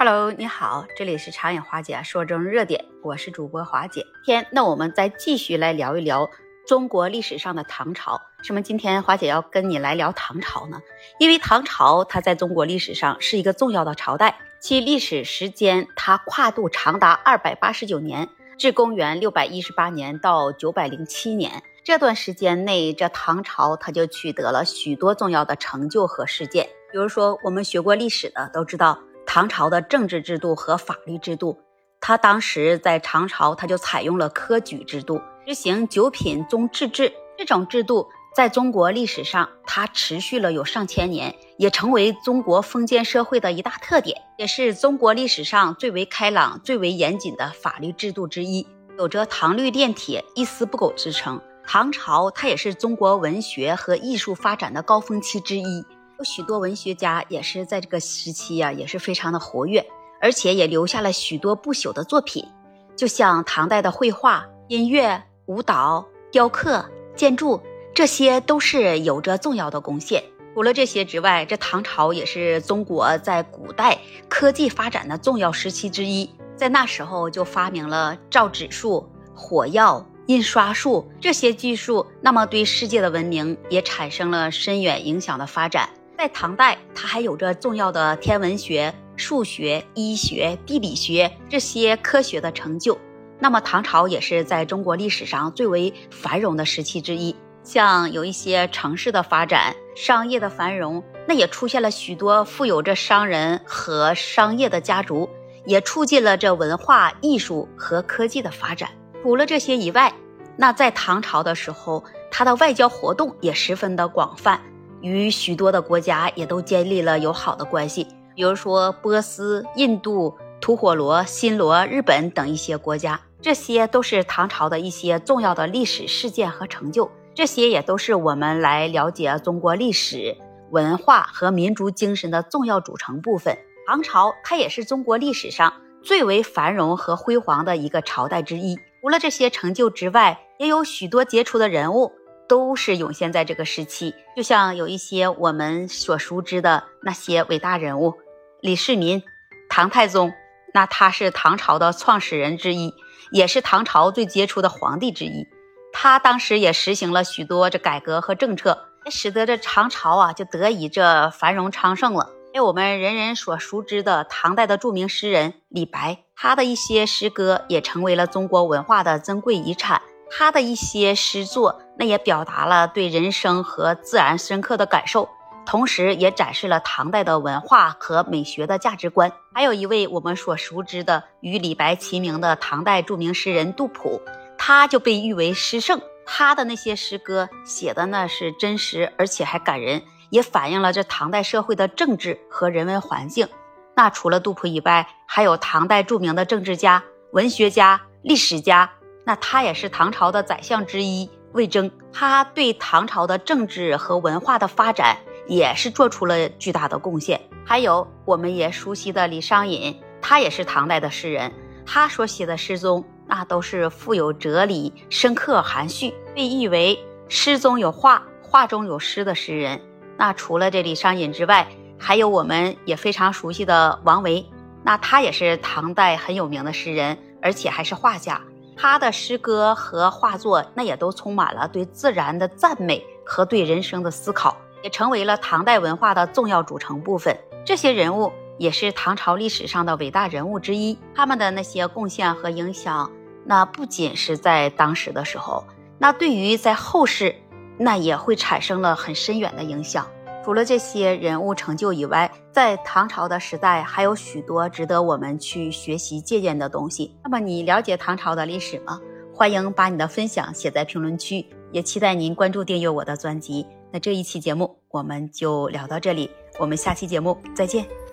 Hello，你好，这里是长眼华姐说中热点，我是主播华姐。天，那我们再继续来聊一聊中国历史上的唐朝。什么今天华姐要跟你来聊唐朝呢？因为唐朝它在中国历史上是一个重要的朝代，其历史时间它跨度长达二百八十九年，至公元六百一十八年到九百零七年。这段时间内，这唐朝它就取得了许多重要的成就和事件。比如说，我们学过历史的都知道。唐朝的政治制度和法律制度，他当时在唐朝，他就采用了科举制度，实行九品宗制制。这种制度在中国历史上，它持续了有上千年，也成为中国封建社会的一大特点，也是中国历史上最为开朗、最为严谨的法律制度之一，有着“唐律炼铁，一丝不苟”之称。唐朝它也是中国文学和艺术发展的高峰期之一。有许多文学家也是在这个时期呀，也是非常的活跃，而且也留下了许多不朽的作品。就像唐代的绘画、音乐、舞蹈、雕刻、建筑，这些都是有着重要的贡献。除了这些之外，这唐朝也是中国在古代科技发展的重要时期之一。在那时候就发明了造纸术、火药、印刷术这些技术，那么对世界的文明也产生了深远影响的发展。在唐代，它还有着重要的天文学、数学、医学、地理学这些科学的成就。那么，唐朝也是在中国历史上最为繁荣的时期之一。像有一些城市的发展、商业的繁荣，那也出现了许多富有着商人和商业的家族，也促进了这文化艺术和科技的发展。除了这些以外，那在唐朝的时候，它的外交活动也十分的广泛。与许多的国家也都建立了友好的关系，比如说波斯、印度、吐火罗、新罗、日本等一些国家，这些都是唐朝的一些重要的历史事件和成就。这些也都是我们来了解中国历史文化和民族精神的重要组成部分。唐朝它也是中国历史上最为繁荣和辉煌的一个朝代之一。除了这些成就之外，也有许多杰出的人物。都是涌现在这个时期，就像有一些我们所熟知的那些伟大人物，李世民，唐太宗，那他是唐朝的创始人之一，也是唐朝最杰出的皇帝之一。他当时也实行了许多这改革和政策，使得这唐朝啊就得以这繁荣昌盛了。有我们人人所熟知的唐代的著名诗人李白，他的一些诗歌也成为了中国文化的珍贵遗产。他的一些诗作，那也表达了对人生和自然深刻的感受，同时也展示了唐代的文化和美学的价值观。还有一位我们所熟知的与李白齐名的唐代著名诗人杜甫，他就被誉为诗圣。他的那些诗歌写的呢是真实，而且还感人，也反映了这唐代社会的政治和人文环境。那除了杜甫以外，还有唐代著名的政治家、文学家、历史家。那他也是唐朝的宰相之一魏征，他对唐朝的政治和文化的发展也是做出了巨大的贡献。还有我们也熟悉的李商隐，他也是唐代的诗人，他所写的诗中那都是富有哲理、深刻含蓄，被誉为诗中有画、画中有诗的诗人。那除了这李商隐之外，还有我们也非常熟悉的王维，那他也是唐代很有名的诗人，而且还是画家。他的诗歌和画作，那也都充满了对自然的赞美和对人生的思考，也成为了唐代文化的重要组成部分。这些人物也是唐朝历史上的伟大人物之一，他们的那些贡献和影响，那不仅是在当时的时候，那对于在后世，那也会产生了很深远的影响。除了这些人物成就以外，在唐朝的时代还有许多值得我们去学习借鉴的东西。那么，你了解唐朝的历史吗？欢迎把你的分享写在评论区，也期待您关注订阅我的专辑。那这一期节目我们就聊到这里，我们下期节目再见。